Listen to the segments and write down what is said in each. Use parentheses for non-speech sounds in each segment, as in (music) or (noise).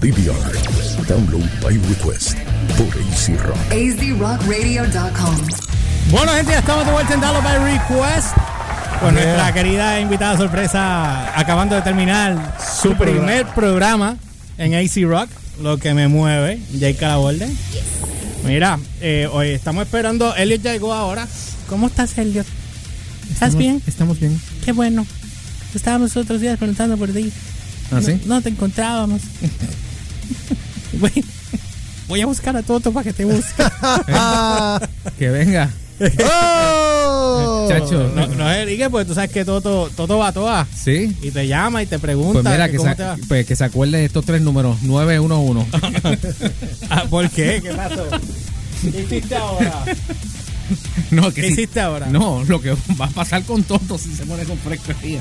DVR. Download by request por AC Rock. azrockradio.com. Bueno, gente, ya estamos de vuelta en Download by Request. Con nuestra querida invitada sorpresa, acabando de terminar su primer programa en AC Rock, lo que me mueve, Jake Calaborde. Mira, eh, hoy estamos esperando, Elliot llegó ahora. ¿Cómo estás, Elliot? ¿Estás bien? Estamos bien. Qué bueno. Estábamos otros días preguntando por ti. ¿Ah, sí? No te encontrábamos. (laughs) voy, voy a buscar a Toto para que te busque. (laughs) Que venga. ¡Oh! Chacho. No, no es Enrique, porque tú sabes que Toto, Toto va a todas. Sí. Y te llama y te pregunta Pues mira, que cómo se, te va. pues que se acuerde de estos tres números. 911. (laughs) Ah, ¿Por qué? ¿Qué pasó? ¿Qué hiciste ahora? no, que ¿Qué sí- hiciste ahora? No, lo que va a pasar con Toto si se pone con fresquería.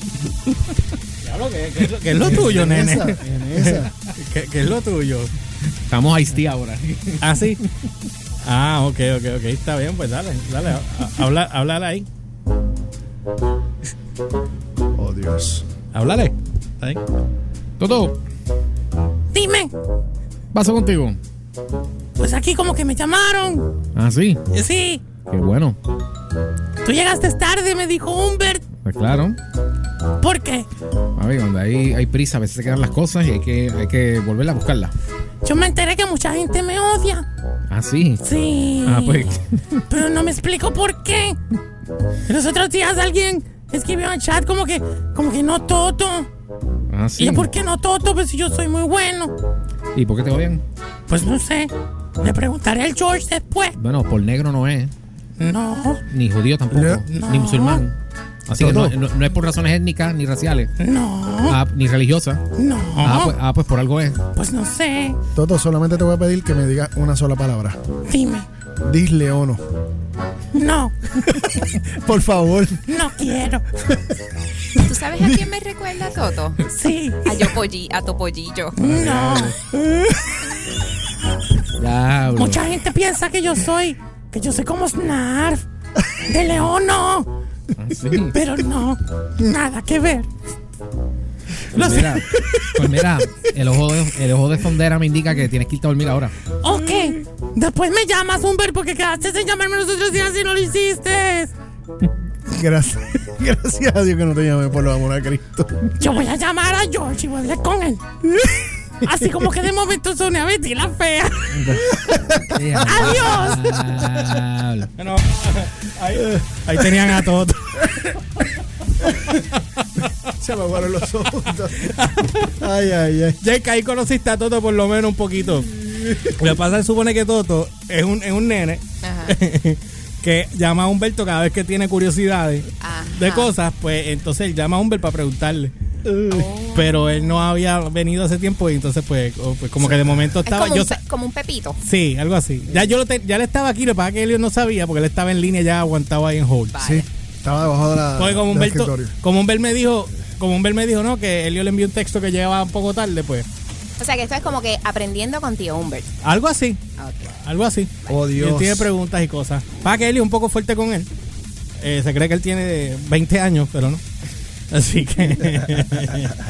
Diablo, ¿qué, qué es lo- qué es lo tuyo, En nene? esa, en esa. ¿Qué, qué es lo tuyo? Estamos a ahora. ¿Ah, sí? Ah, ok, ok, ok. Está bien, pues dale, dale. Habla, háblale ahí. Oh, Dios. Háblale. Ahí. Toto, Dime, paso contigo. pues aquí como que me llamaron. Ah, sí. Sí, Qué bueno. tú llegaste tarde, me dijo Humbert. Pues claro. ¿Por qué? Ver, donde hay, hay prisa, a veces se quedan las cosas y hay que, hay que volverla a buscarla. Yo me enteré que mucha gente me odia. Ah, sí. Sí. Ah, pues. (laughs) Pero no me explico por qué. Los otros días alguien escribió en chat como que, como que no Toto. Ah, Y sí. yo, ¿por qué no Toto? Pues si yo soy muy bueno. ¿Y por qué te odian? Pues no sé. Le preguntaré al George después. Bueno, por negro no es. No, Ni judío tampoco. No. Ni musulmán. Así que no, no- no es por razones étnicas ni raciales. no, Ah, ni religiosas. no. Ah, pues, ah, pues por algo es. Pues no sé. Toto, solamente te voy a pedir que me digas una sola palabra. Dime. Disleono. No, (laughs) Por favor. no quiero. ¿Tú sabes a quién me recuerda Toto? Sí. A yo polli, a Topollillo. No. Diablo. Mucha gente piensa que yo soy, que yo soy como Snarf. De León no. Ah, sí. Pero no, nada que ver. Pues mira, pues mira, el ojo, de, el ojo de fondera me indica que tienes que irte a dormir ahora. Ok, después me llamas, Humber, porque quedaste en llamarme los otros días y no lo hiciste. Gracias. (laughs) Gracias a Dios que no te llamé por lo amor a Cristo. Yo voy a llamar a George y voy a hablar con él. (laughs) Así como que de momento soné a Betty la fea. (laughs) Adiós. Bueno, ahí, ahí tenían a todos. Se me aguaron los ojos. Ay, ay, ay. Jake, ahí conociste a Toto por lo menos un poquito. Lo que pasa es que supone que Toto es un, es un nene Ajá. que llama a Humberto cada vez que tiene curiosidades Ajá. de cosas, pues entonces él llama a Humberto para preguntarle. Pero él no había venido hace tiempo y entonces pues, pues, como que de momento Es estaba... como, yo un, pe- como un pepito. Sí, algo así. Ya yo lo te- ya le estaba aquí, lo que pasa que él no sabía porque él estaba en línea ya aguantado ahí en hold. Vale. Sí, estaba debajo de la. Porque como Humberto, como me dijo, como Humberto me dijo, no, que Elio le envió un texto que llegaba un poco tarde, pues. O sea que esto es como que aprendiendo con tío Humbert. Algo así, algo así. Oh, Y él Dios. tiene preguntas y cosas. Para que Elio es un poco fuerte con él. Eh, se cree que él tiene 20 años, pero no. Así que.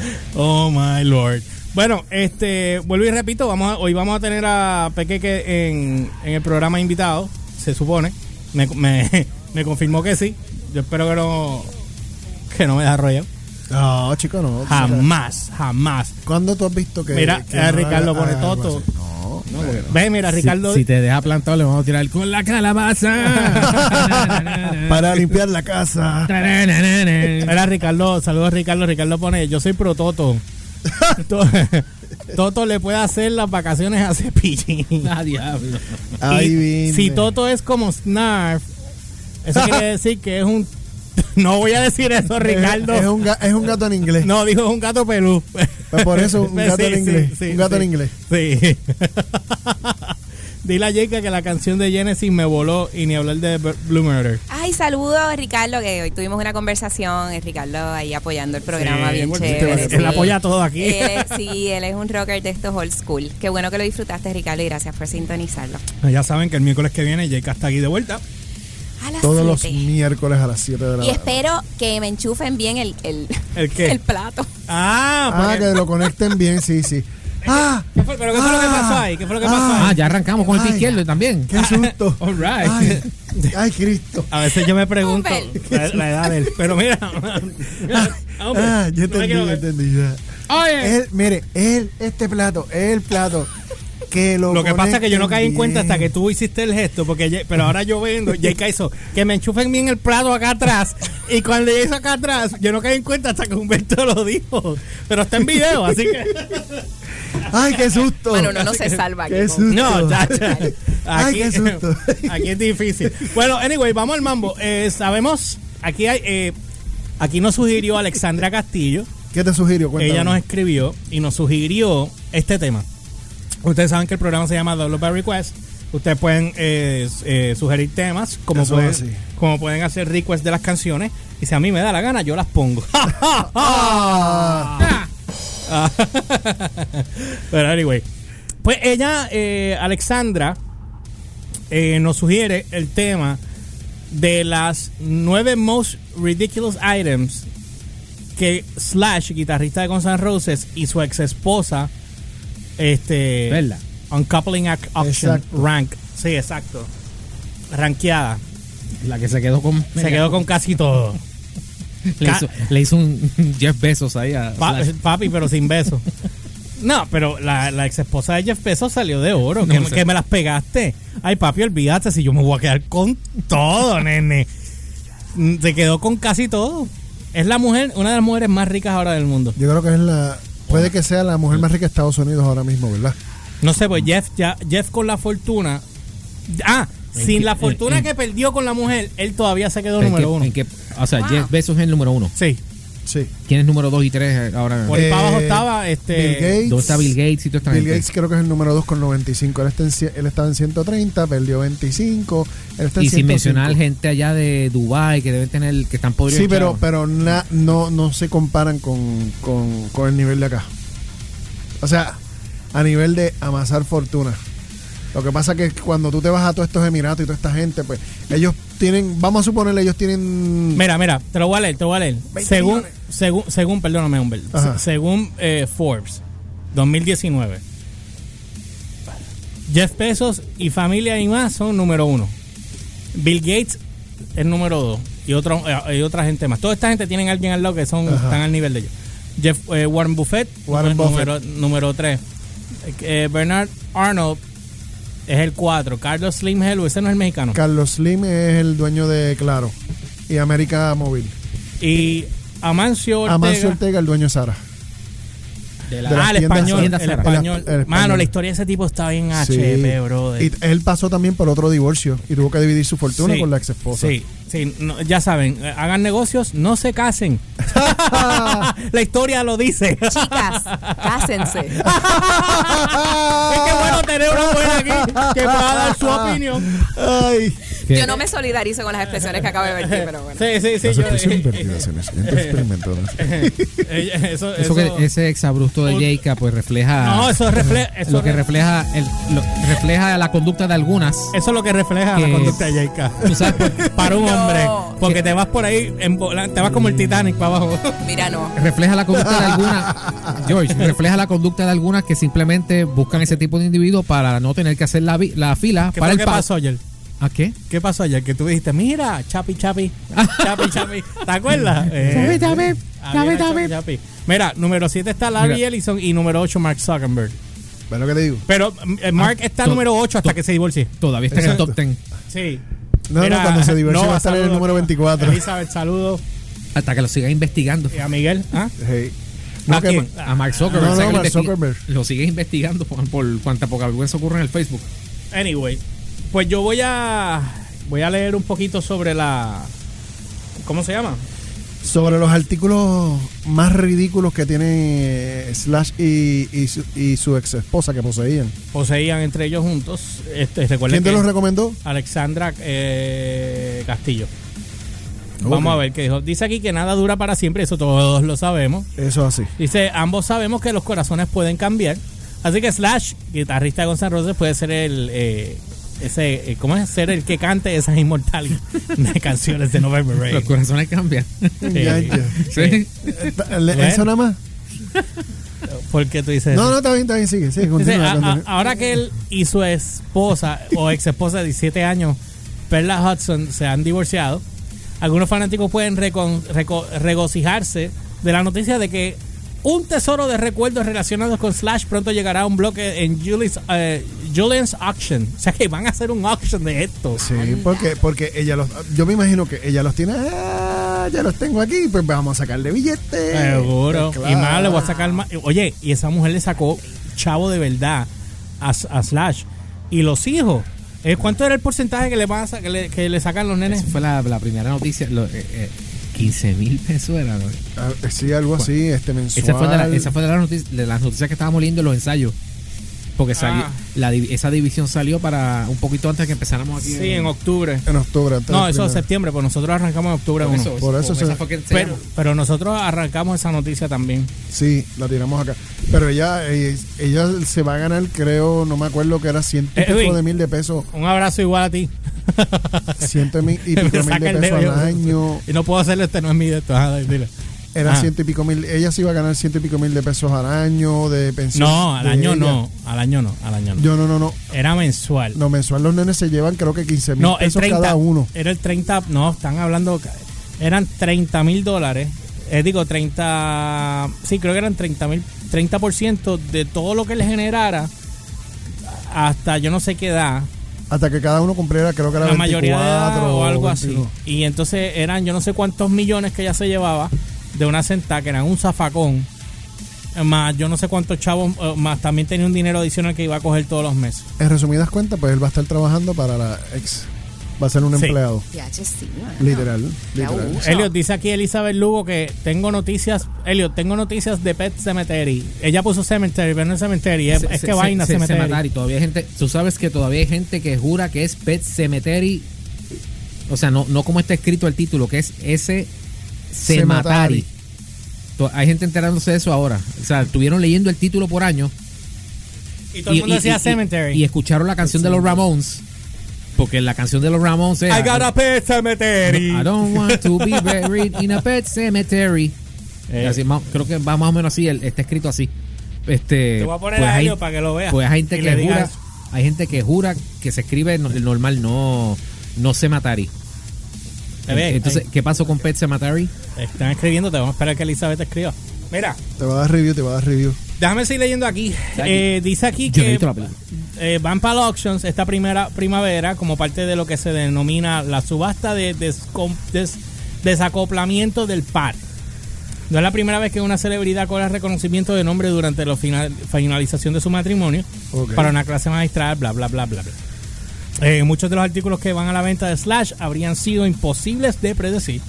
(laughs) oh my lord. Bueno, este, vuelvo y repito, vamos a- hoy vamos a tener a Pequeque en, en el programa invitado, se supone. Me, me, (laughs) me confirmó que sí. Yo espero que no, que no me da rollo. No, chico, no. Jamás, jamás. ¿Cuándo tú has visto que. Mira, que no Ricardo pone Toto. No. Ve, mira, Ricardo. Si, si te deja plantado, le vamos a tirar con la calabaza. (laughs) Para limpiar la casa. (laughs) Mira, Ricardo, saludos Ricardo. Ricardo pone, yo soy pro Toto. (laughs) To- Toto le puede hacer las vacaciones a Cepillín. Ah, diablo. Y si Toto es como Snarf, eso quiere decir que es un... (laughs) No voy a decir eso, Ricardo. Es, es un, es un gato en inglés. No, dijo es un gato pelú. Pues por eso, un (laughs) gato en inglés. Un gato en inglés. Sí. (laughs) Dile a Jake que la canción de Genesis me voló y ni hablar de Blue Murder. Ay, saludo a Ricardo, que hoy tuvimos una conversación. Es Ricardo ahí apoyando el programa Sí, bien chévere. él- sí. apoya todo aquí. Él es- sí, él es un rocker de estos old school. Qué bueno que lo disfrutaste, Ricardo, y gracias por sintonizarlo. Ya saben que el miércoles que viene Jake está aquí de vuelta. A las Todos los miércoles a las 7 de la Y espero que me enchufen bien el, el, ¿El qué? (laughs) el plato. Ah, Ah, porque- que lo conecten bien, sí, sí. (laughs) ¡Ah! ¿Qué fue, ¿Pero qué fue lo que pasó ahí? ¿Qué fue lo que pasó Ah, ahí? ya arrancamos con el pie Ay. izquierdo también. ¡Qué susto! (laughs) All right. Ay, ay, Cristo. A veces yo me pregunto Humber. la, la edad de él. Pero mira, hombre, Ah, yo no me entendí, quiero yo ver. entendí. ya. Oye. Él, mire, él, este plato, el plato que lo Lo que pasa es que yo no caí en cuenta hasta que tú hiciste el gesto, porque pero ahora yo vendo, Jake hizo que me enchufen bien el plato acá atrás. Y cuando ella hizo acá atrás, yo no caí en cuenta hasta que Humberto lo dijo. Pero está en video, así que. (laughs) ¡Ay, qué susto! Bueno, uno no se salva aquí. ¡Qué susto! No, Aquí, qué susto. (laughs) aquí es difícil. Bueno, anyway, vamos al mambo. Eh, sabemos, aquí hay, eh, aquí nos sugirió Alexandra Castillo. ¿Qué te sugirió? Cuéntame. Ella nos escribió y nos sugirió este tema. Ustedes saben que el programa se llama Double by Request. Ustedes pueden eh, eh, sugerir temas, como Eso pueden, es así. como pueden hacer requests de las canciones. Y si a mí me da la gana, yo las pongo. (laughs) Ah. Pero anyway. Pues ella, eh, Alexandra, eh, nos sugiere el tema de las nueve most ridiculous items que Slash, guitarrista de Guns N' Roses, y su ex esposa, este, ¿Verdad? Uncoupling Auction Exacto. Rank, sí, exacto, rankeada, La que se quedó con. se quedó con casi todo. (laughs) Le hizo, le hizo un Jeff Bezos ahí a. Pa- papi, pero sin beso. (laughs) No, pero la, la ex esposa de Jeff Bezos salió de oro. que, No sé. que me las pegaste. Ay, papi, olvídate si yo me voy a quedar con todo, (laughs) nene. Se quedó con casi todo. Es la mujer, una de las mujeres más ricas ahora del mundo. Yo creo que es la. Puede que sea la mujer más rica de Estados Unidos ahora mismo, ¿verdad? No sé, pues Jeff, ya, Jeff con la fortuna. Ah, sin qué- la fortuna en- que perdió con la mujer, él todavía se quedó ¿En número qué- uno. o sea, Jeff Bezos es el número uno. Sí. Sí. ¿Quién es número dos y tres ahora? Por ahí para abajo Eh, estaba este. Bill Gates. ¿Dónde está Bill Gates y toda esta Bill gente? Gates creo que es el número 2 con 95. Él, está en, cien- él estaba en 130, perdió 25. Él está en Y sin 105. mencionar gente allá de Dubai que deben tener, que están podridos. Sí, pero, pero na- no, no se comparan con, con, con el nivel de acá. O sea, a nivel de amasar fortuna. Lo que pasa que cuando tú te vas a todos estos Emiratos y toda esta gente, pues ellos tienen, vamos a suponerle, ellos tienen... Mira, mira, te lo voy a leer, te lo voy a leer. 20 Según, según, según, perdóname, Humber. Ajá. Se- Según eh, Forbes, 2019, Jeff Bezos y familia y más son número uno. Bill Gates es número dos. Y, otro, eh, y otra gente más. Toda esta gente tienen a alguien al lado que son, Ajá. están al nivel de ellos. Jeff, eh, Warren Buffett, Warren número, número tres. Eh, Bernard Arnold es el cuatro. Carlos Slim Hello, ese no es el mexicano. Carlos Slim es el dueño de Claro y América Móvil. y Amancio Ortega. Amancio Ortega, el dueño de Sara. De la- de ah, el español, el español. El- el Mano, español. la historia de ese tipo está bien Sí. HP, brother. Y él pasó también por otro divorcio y tuvo que dividir su fortuna Sí, con la ex esposa. Sí, sí, no, ya saben, eh, hagan negocios, no se casen. (laughs) la historia lo dice. es Chicas, cásense. (laughs) que bueno tener una buena aquí que pueda dar su opinión. Ay. Que- Yo no me solidarizo con las expresiones que acabo de vertir, pero bueno. Sí, sí, sí. Las expresiones vertidas en el siguiente experimento. (laughs) Eso, Eso que eso- ese exabrupto de Jayca pues refleja no, eso refleja. Eso, lo que re- refleja el, lo- refleja la conducta de algunas eso es lo que refleja la conducta de Jaika. tú sabes por- (laughs) Para un No. hombre. Porque te vas por ahí, en te vas como el Titanic para abajo. (laughs) Mira, no. refleja la conducta de algunas George refleja la conducta de algunas que simplemente buscan ese tipo de individuos para no tener que hacer la, fila ¿Qué para el que pasó ayer? ¿A qué? ¿Qué pasó ayer? Que tú dijiste, mira, chapi, chapi, chapi, (laughs) chapi. ¿Te acuerdas? Chapi, chapi, chapi, chapi, chapi. chapi. Mira, número 7 está Larry Mira. Ellison y número 8 Mark Zuckerberg. ¿Ves lo que te digo? Pero eh, Mark está to- número 8 hasta que se divorcie. todavía está en el top 10 Sí. No, no, cuando se divorcie va a estar en el número 24. Elizabeth, saludos. hasta que lo sigan investigando Y a Miguel. ¿ah? Hey. ¿A No, quién? a Mark Zuckerberg, No, no, Mark Zuckerberg. lo sigue investigando por, por cuánta poca vergüenza ocurre en el Facebook Anyway, pues yo voy a voy a leer un poquito sobre la ¿cómo se llama? Sobre los artículos más ridículos que tiene eh, Slash y, y, su, y su ex esposa que poseían. Poseían entre ellos juntos. Este, ¿Quién te los recomendó? Alexandra eh, Castillo. Vamos a ver qué dijo. Dice aquí que nada dura para siempre, eso todos lo sabemos. Eso así. Dice, ambos sabemos que los corazones pueden cambiar. Así que Slash, guitarrista de Guns N' Roses, puede ser el eh, ese, eh, ¿cómo es? Ser el que cante esas inmortales (laughs) de canciones de November Rain. los corazones cambian Ya, ya. sí Eh, ¿le- Bueno. ¿Eso nada más? ¿Por qué tú dices No, eso? no, está bien, está bien, sigue, sigue, Dice, continúa, a- a- continúa. ahora que él y su esposa o ex esposa de 17 años, Perla Hudson, se han divorciado, algunos fanáticos pueden reco- regocijarse de la noticia de que un tesoro de recuerdos relacionados con Slash pronto llegará a un bloque en Julie's, eh, Julian's Auction. O sea que van a hacer un auction de esto. Sí, porque, porque ella los, yo me imagino que ella los tiene, ah, ya los tengo aquí, pues vamos a sacarle billetes. Seguro. Pues Y más le voy a sacar más. Oye, y esa mujer le sacó chavo de verdad a, a Slash. Y los hijos. eh, ¿Cuánto era el porcentaje que le, van a que le, que le sacan los nenes? Esa fue la, la primera noticia. lo- eh, eh, 15 mil pesos era. ¿no? Ah, Sí, algo así, este mensual. Esa fue, de, la- esa fue de, las noticias, de las noticias que estábamos leyendo en los ensayos. Porque salió, Ah. la, div- esa división salió para un poquito antes de que empezáramos aquí. Sí, en octubre. en octubre. antes No, eso es septiembre, pues nosotros arrancamos en octubre Por 1. eso, Por eso esa se- fue que se Pero, nosotros arrancamos esa noticia también. Sí, la tiramos acá. Pero ella, ella, ella se va a ganar, creo, no me acuerdo que era ciento pico de mil de pesos. Un abrazo igual a ti. Ciento y mil y (laughs) pico mil de pesos al año. Y no puedo hacerle este, no es mi de esto. Ajá, dile. Era Ah. ciento y pico mil. Ella se iba a ganar ciento y pico mil de pesos al año de pensión. No, al año ella. no. Al año no. Al año no. Yo no, no, no. Era mensual. No, mensual los nenes se llevan creo que 15 mil No, pesos 30. cada uno. Era el 30. No, están hablando. Eran 30 mil dólares. Eh, digo, 30. Sí, creo que eran 30 mil. 30% de todo lo que le generara. Hasta yo no sé qué edad. Hasta que cada uno cumpliera, creo que era la mayoría de edad 24 o algo así. 22. Y entonces eran yo no sé cuántos millones que ella se llevaba de una sentada, que eran un zafacón. Más yo no sé cuántos chavos, eh, más también tenía un dinero adicional que iba a coger todos los meses. En resumidas cuentas, pues él va a estar trabajando para la ex. Va a ser un Sí. empleado. Sí. Literal. Literal. Elliot dice aquí Elizabeth Lugo que tengo noticias. Elliot, tengo noticias de Pet Cemetery. Ella puso Cemetery, pero no es Cemetery. Es, Se- es se- que se- vaina se- Cemetery. Cemetery. Todavía hay gente, tú sabes que todavía hay gente que jura que es Pet Cemetery. O sea, no, no como está escrito el título, que es S To- Hay gente enterándose de eso ahora. O sea, estuvieron leyendo el título por año Y todo el mundo decía Cemetery. y escucharon la canción de los Ramones. Porque la canción de los Ramones es I got a Pet Cemetery. I don't want to be (laughs) buried in a pet cemetery. Eh. Así, más- creo que va más o menos así, el- está escrito así. Este, Te voy a poner pues a hay- para que lo vea. Pues hay gente que jura, eso. hay gente que jura que se escribe el normal, no, no cemetery. Entonces, ahí. ¿qué pasó con Pet Cemetery? Están escribiendo, te vamos a esperar que Elizabeth escriba. Mira, Te va a dar review, te va a dar review. déjame seguir leyendo aquí. Eh, dice aquí Yo que eh, van para la auctions esta primera primavera como parte de lo que se denomina la subasta de des- desacoplamiento del par. No es la primera vez que una celebridad cobra reconocimiento de nombre durante la final- finalización de su matrimonio para una clase magistral, bla, bla, bla, bla, bla. Eh, muchos de los artículos que van a la venta de Slash habrían sido imposibles de predecir.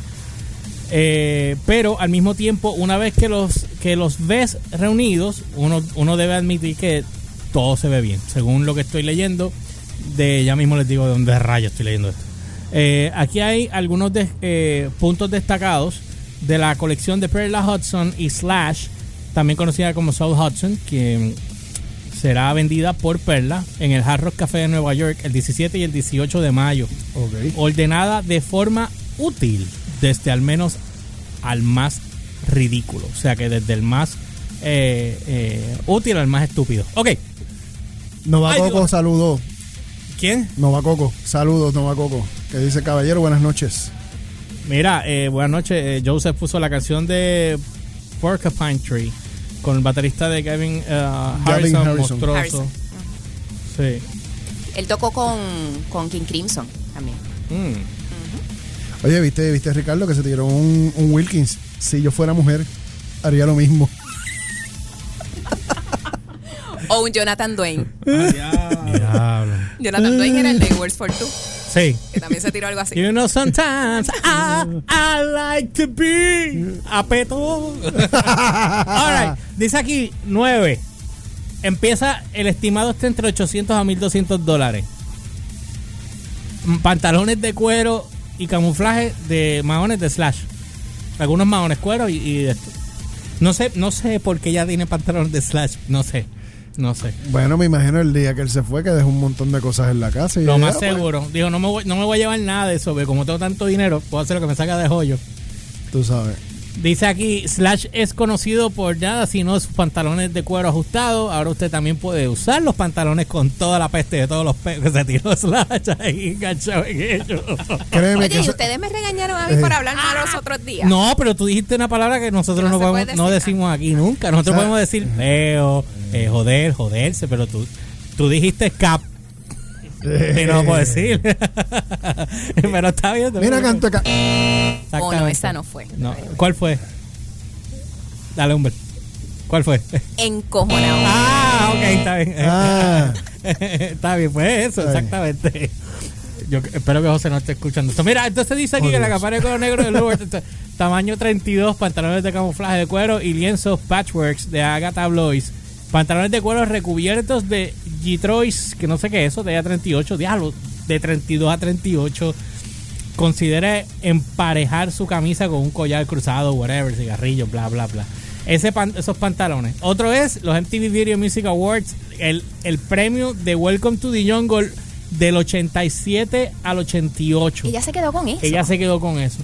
Eh, pero al mismo tiempo, una vez que los, que los ves reunidos, uno, uno debe admitir que todo se ve bien. Según lo que estoy leyendo, de ya mismo les digo de dónde rayos estoy leyendo esto. Eh, aquí hay algunos puntos destacados de la colección de Perla Hudson y Slash, también conocida como South Hudson, que será vendida por Perla en el Hard Rock Café de Nueva York el 17 y el 18 de mayo ordenada de forma útil, desde al menos al más ridículo. O sea que desde el más eh, eh, útil al más estúpido. Ok, Nova Ay, Coco, Dios. saludos. ¿quién? Nova Coco, saludos, Nova Coco. Que dice, caballero, buenas noches. Mira, eh, buenas noches. Eh, Joseph puso la canción de Porcupine Tree con el baterista de Gavin, eh, Harrison, Harrison. monstruoso. Harrison. Sí. Él tocó con, con King Crimson también. Mm. Oye, ¿viste, viste Ricardo, que se tiró un, un Wilkins? Si yo fuera mujer, haría lo mismo. (laughs) O un Jonathan Dwayne. Diablo. Jonathan Dwayne era el de Words for Two, Sí. que también se tiró algo así. You know, sometimes I, I like to be a peto. (laughs) All right. Dice aquí, 9. Empieza, el estimado está entre 800 a 1200 dólares. Pantalones de cuero y camuflaje de maones de slash. Algunos maones cuero y, y de esto. No sé, no sé por qué ya tiene pantalones de slash. No sé. No sé. Bueno, me imagino el día que él se fue, que dejó un montón de cosas en la casa. Y Lo ya, más pues, seguro. Digo, no me, voy, no me voy a llevar nada de eso, porque como tengo tanto dinero, puedo hacer lo que me saca de joyo. tú sabes. Dice aquí, Slash es conocido por nada, sino sus pantalones de cuero ajustados. Ahora usted también puede usar los pantalones con toda la peste de todos los pelos que se tiró (laughs) Slash ahí enganchado en ellos. (laughs) Créeme Oye, que y eso- ustedes me regañaron a mí por hablar mal los otros días. No, pero tú dijiste una palabra que nosotros no podemos- no decimos aquí nunca. Nosotros O sea, podemos decir feo, eh, joder, joderse, pero tú, tú dijiste cap. Y no lo puedo decir. (laughs) pero está bien. Mira canto acá. Oh, no, esa no fue. No, ¿Cuál fue? Dale, hombre. ¿Cuál fue? Encojonado. Ah, ok, está bien. Ah. (laughs) está bien, pues eso, exactamente. Yo espero que José no esté escuchando esto. Mira, entonces dice aquí Oh, que la Dios. campana de color negro de Lourdes, este, tamaño 32, pantalones de camuflaje de cuero y lienzos patchworks de Agatha Blois. Pantalones de cuero recubiertos de Gitrois, que no sé qué es eso, de A38, diablo, de 32 a 38. Considere emparejar su camisa con un collar cruzado, whatever, cigarrillo, bla, bla, bla. Ese pan- esos pantalones. Otro es los MTV Video Music Awards, el, el premio de Welcome to the Jungle del 87 al 88. Ella se quedó con eso. Ella se quedó con eso.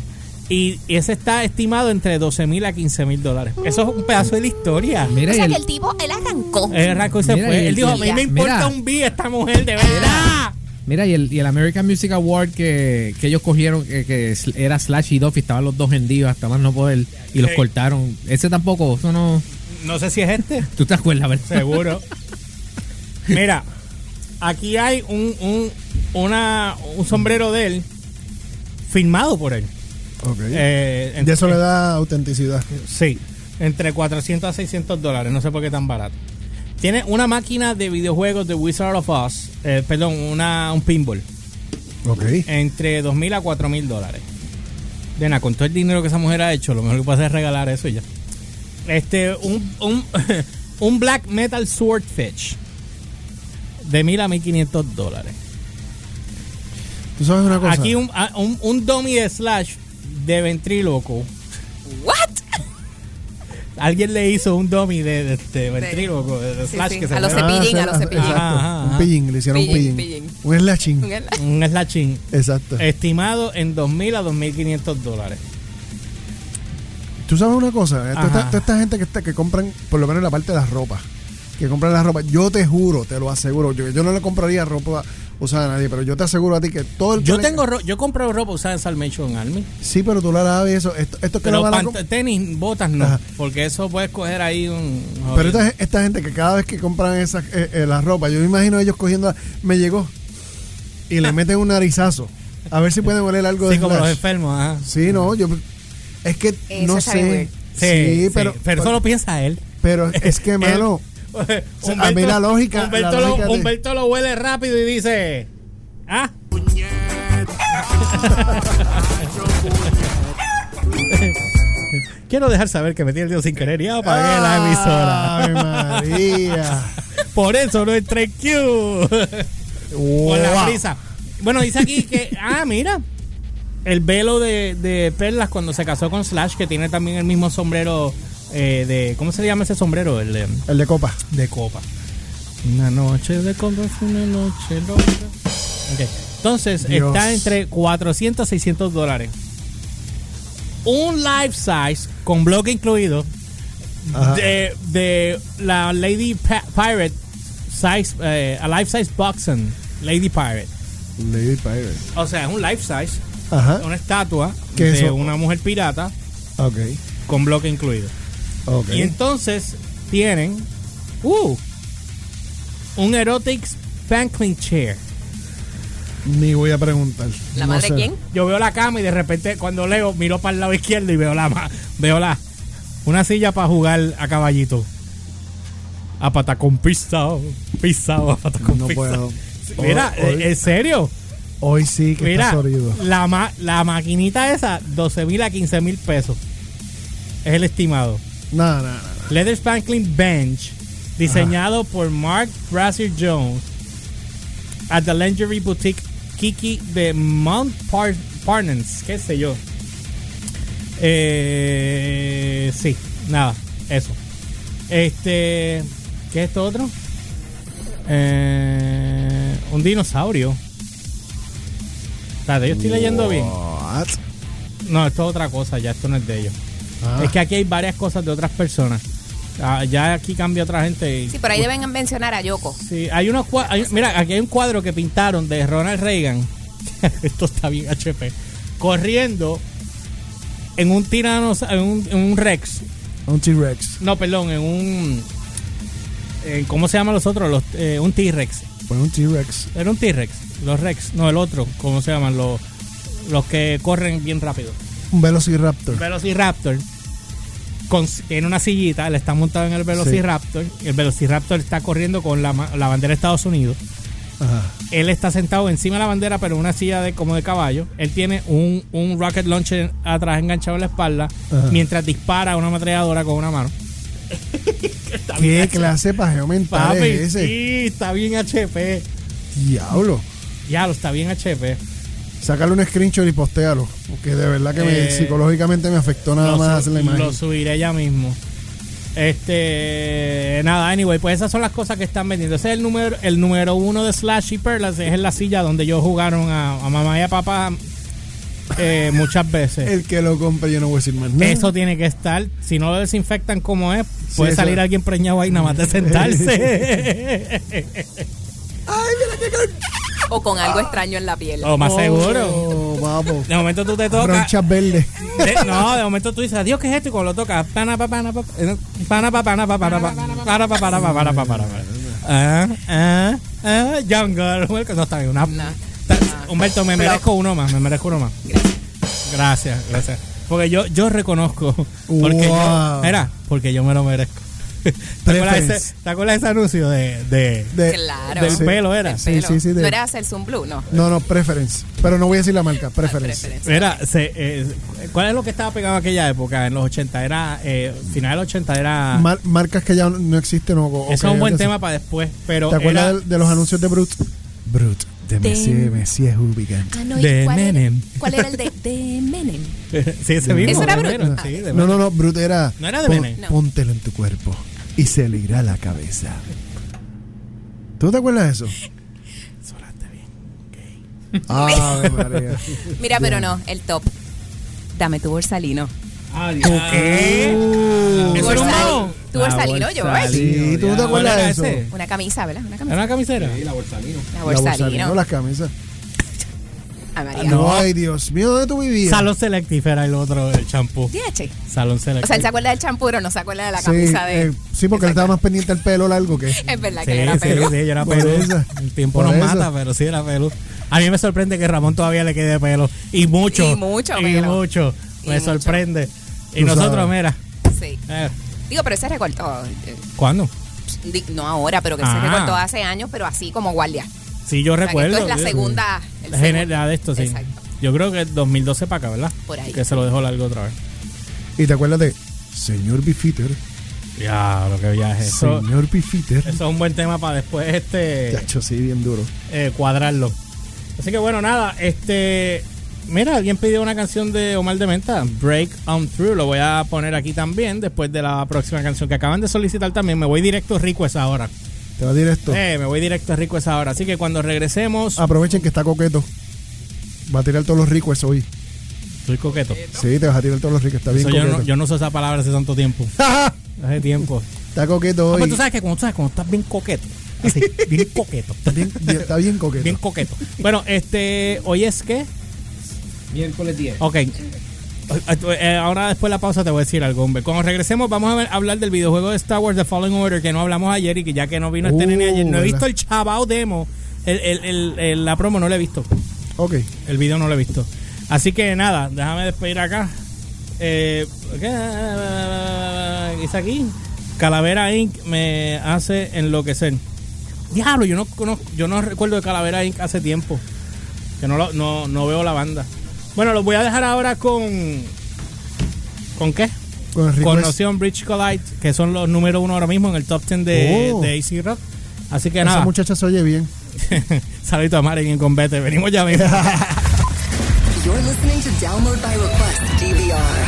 Y ese está estimado entre 12 mil a 15 mil dólares. Eso es un pedazo de la historia. Mira, o y sea el- que el tipo, él arrancó. Él arrancó y se Mira, fue. Él dijo, a mí me importa mira. un bi esta mujer, de verdad. Mira, y el, y el American Music Award que, que ellos cogieron, que, que era Slash y Duffy, estaban los dos vendidos hasta más no poder, y los Sí. cortaron. Ese tampoco, eso no. No sé si es este. (laughs) ¿Tú te acuerdas, verdad? Seguro. Mira, aquí hay un, un, una, un sombrero de él firmado por él. Ok. Eh, y eso le da autenticidad. Sí, entre 400 a 600 dólares, no sé por qué tan barato. Tiene una máquina de videojuegos de Wizard of Oz, eh, perdón, una, un pinball, Ok. entre 2.000 a 4.000 dólares. De nada, con todo el dinero que esa mujer ha hecho, lo mejor que puede hacer es regalar eso y ya. Este, un, un, (laughs) un Black Metal Swordfish de 1.000 a 1.500 dólares. Tú sabes una cosa. Aquí un, un, un dummy de Slash de ventríloco. ¿What? Alguien le hizo un dummy de, de, de ventríloco, de, de Sí, Slash sí, que se a los cepillín, a los cepillín. Exacto. Ajá, ajá. Un pillín, le hicieron un Pillín, pillín. pillín. Un slashing. Un slashing Exacto. estimado en 2.000 a 2.500 dólares. Tú sabes una cosa, Eh, toda esta, toda esta gente que está, que compran, por lo menos la parte de las ropas, que compran la ropa, yo te juro, te lo aseguro, yo, yo no le compraría ropa usada a nadie, pero yo te aseguro a ti que todo el que Yo le- tengo ro- yo compro ropa usada en Salvation Army. Sí, pero tú la laves y eso, esto, esto que la Pero van a tenis, botas no. Ajá. Porque eso puedes coger ahí un. Pero esta, esta gente que cada vez que compran esa, eh, eh, la ropa, yo me imagino ellos cogiendo, la- me llegó, y le (laughs) meten un narizazo, a ver si pueden oler algo Sí, de como los Slash. enfermos, ajá. Sí, no, yo, es que Eso no sé. Sí, Sí, sí, pero, pero, eso lo piensa él. pero es que, (laughs) mano, sea, (laughs) a mí la lógica- Humberto, la lo, lógica de- Humberto lo huele rápido y dice. Ah. (laughs) Quiero dejar saber que metí el dedo sin querer y apagué la emisora. Ave María. (laughs) Por eso no entré en Q. Con la Wow. prisa. Bueno, dice aquí que. Ah, mira. El velo de, de Perlas cuando se casó con Slash, que tiene también el mismo sombrero eh, de. ¿Cómo se llama ese sombrero? El de, El de copa. de copa. Una noche de copa fue una noche loca. Ok. Entonces, Dios. está entre 400 a 600 dólares. Un life size, con bloque incluido, Ajá. de, de la Lady Pa- Pirate size, eh, a life size boxing Lady Pirate. Lady Pirate. O sea, es un life size, Ajá. una estatua ¿Qué de es eso? una mujer pirata Ok. con bloque incluido. Y entonces tienen uh, un erotic spanking chair. Ni voy a preguntar. ¿La No madre sé. quién? Yo veo la cama y de repente cuando leo miro para el lado izquierdo y veo la ma- veo la una silla para jugar a caballito. A patacón pisado, pisado, a patacón No pisado. puedo. Mira, Hoy- hoy- en serio. Hoy sí que Mira, está la, ma- la maquinita esa, 12 mil a 15 mil pesos. Es el estimado. No, no, no. Leather Spanking Bench, diseñado por Mark Brazier Jones at the Lingerie Boutique Kiki de Mount Par Parnans, qué sé yo. Eh, sí, nada, eso. Este, ¿qué es esto otro? Eh, un dinosaurio. Espérate, yo estoy leyendo bien. What? No, esto es otra cosa, ya esto no es de ellos. Ah. Es que aquí hay varias cosas de otras personas. Ah, ya aquí cambia otra gente. y- Sí, por ahí deben mencionar a Yoko. Sí, hay unos hay- Mira, aquí hay un cuadro que pintaron de Ronald Reagan. (laughs) Esto está bien HP. Corriendo en un tiranos, en un, en un Rex. Un T-Rex. No, perdón, en un. en- ¿Cómo se llaman los otros? Los, eh, un T-Rex. Pues un T-Rex. Era un T-Rex. Los Rex. No, el otro. ¿Cómo se llaman? Los, los que corren bien rápido. Un Velociraptor. Velociraptor. Con, tiene una sillita. Él está montado en el Velociraptor. El Velociraptor está corriendo con la, bandera de Estados Unidos. Ajá. Él está sentado encima de la bandera, pero en una silla de como de caballo. Él tiene un, un rocket launcher atrás enganchado en la espalda, Ajá. mientras dispara una ametralladora con una mano. (laughs) ¿Qué clase de pajeo mental Papi, es ese? sí, está bien HP. Diablo. Ya lo está bien HP. Sácale un screenshot y postéalo. Porque de verdad que me- Eh, psicológicamente me afectó nada más su- la imagen. lo subiré ya mismo. Este, nada, anyway, pues esas son las cosas que están vendiendo. Ese es el número, el número uno de Slash y Perlas, es en la silla donde ellos jugaron a, a mamá y a papá eh, muchas veces. El que lo compre, yo no voy a decir más nada. Eso tiene que estar. Si no lo desinfectan como es, puede salir alguien preñado ahí nada más de sentarse. (laughs) O con algo extraño en la piel. o más seguro. Oh, vamos. De momento tú te tocas. Ronchas verdes. de- no, de momento tú dices, adiós, ¿qué es esto? Y cuando lo tocas, pana, pa, pana, pa, eh, pana, pa, pana, pa, pana, pa, para, pa, para, pa, para, pa, para, pa. Ah, ah, ah, Jungle. Welcome. No está bien. Una, Humberto, me merezco uno más. Me merezco uno más. Gracias, gracias. Porque yo, yo reconozco. Porque yo. Mira, porque yo me lo merezco. (laughs) ¿Te acuerdas, ese, ¿Te acuerdas de ese anuncio de, de, De- Claro. del Sí. pelo? Era. El Sí, pelo. sí, sí, de- No era hacer Zoom Blue, no. No, no, preference. Pero no voy a decir la marca. Preference. Mira, se, eh, ¿cuál es lo que estaba pegado en aquella época? En los 80 era, eh, final de los 80 era... Mar- marcas que ya no- no existen. O, o Eso es un buen tema para después, pero ¿Te acuerdas era- de, de los anuncios de Brut? Brut. De Messier, Messier Hooligan. Ah, no, De ¿y cuál, Menem. Era, ¿Cuál era el de, de Menem? (laughs) sí, ese mismo. ¿Eso era Brut? Ah. sí, No, Menem. no, no. Brut era. ¿No era de pon- Menem? No. Póntelo en tu cuerpo y se le irá la cabeza. ¿Tú te acuerdas de eso? Sonaste bien. Ave (laughs) María. Mira, pero no, el top. Dame tu borsalino. ¿Qué? Uh, ¿Eso era un maón? Tu borsalino, yo. Sí, ¿tú no te ¿Cuál acuerdas era de eso? Una camisa, ¿verdad? Una ¿Era camisa. una camisera? La La borsalino. Borsalino, las camisas. Ay, María. No. Ay, Dios mío, ¿dónde tú vivías? Salón Selective era el otro, el champú. DH. Salón O sea, él Selective. se acuerda del champú, pero no se acuerda de la Sí, camisa de. eh, sí, porque él estaba más pendiente del pelo largo que. Es verdad Sí, que era sí, pelo. sí, yo era eso. El tiempo Por nos eso. mata, pero sí era pelo. A mí me sorprende que Ramón todavía le quede pelo. Y mucho. Y mucho Y pelo. mucho. Y me mucho. sorprende. Y Tú nosotros, sabes. mira. Sí. eh, Digo, pero ese recortó. eh, ¿Cuándo? No ahora, pero que se Ah. recortó hace años, pero así como guardia. Sí, yo O sea, que recuerdo. Esto es la segunda. El general de esto, sí. Exacto. Yo creo que 2012 para acá, ¿verdad? Por ahí. Que se lo dejó largo otra vez. Y te acuerdas de Señor Bifitter. Ya, lo que viaje. Eso, Señor Bifitter. eso es un buen tema para después este Chacho, sí, bien duro. eh, cuadrarlo. Así que bueno, nada, este mira, alguien pidió una canción de Omar de Menta, Break On Through, lo voy a poner aquí también después de la próxima canción que acaban de solicitar también. Me voy directo rico esa hora. Te directo. Eh, me voy directo rico esa hora. Así que cuando regresemos, Aprovechen que está coqueto. Va a tirar todos los ricos hoy. estoy coqueto. Sí, te vas a tirar todos los ricos. Está bien Eso yo, coqueto. no, yo no uso esa palabra hace tanto tiempo. (laughs) Hace tiempo. está coqueto No, hoy. pues tú sabes que cuando, tú sabes, cuando estás bien coqueto. Así, bien (laughs) coqueto. Está bien, bien- está bien coqueto. Bien coqueto. Bueno, este, hoy es que. Miércoles 10. Ok. Eh, Ahora después de la pausa te voy a decir algo, hombre. Cuando regresemos vamos a ver- hablar del videojuego de Star Wars The Fallen Order que no hablamos ayer y que ya que no vino este Uh, nene ayer, no he ¿verdad? visto el chabao demo. El, el- el- el- la promo no lo he visto. Ok. El video no lo he visto. Así que nada, déjame despedir acá. Eh, ¿Qué dice aquí? Calavera Inc. me hace enloquecer. Diablo, yo no conozco, yo no recuerdo de Calavera Inc. hace tiempo. Que no, lo- no, no veo la banda. Bueno, los voy a dejar ahora con. ¿Con qué? Con Con. Noción Bridge Collide, que son los número uno ahora mismo en el top 10 de, Oh. de AC Rock. Así que Esa nada, muchacha se oye bien. (laughs) saludito a Mari en combate. Venimos ya mismo. (laughs) You're listening to Download by Request DVR on AC Rock.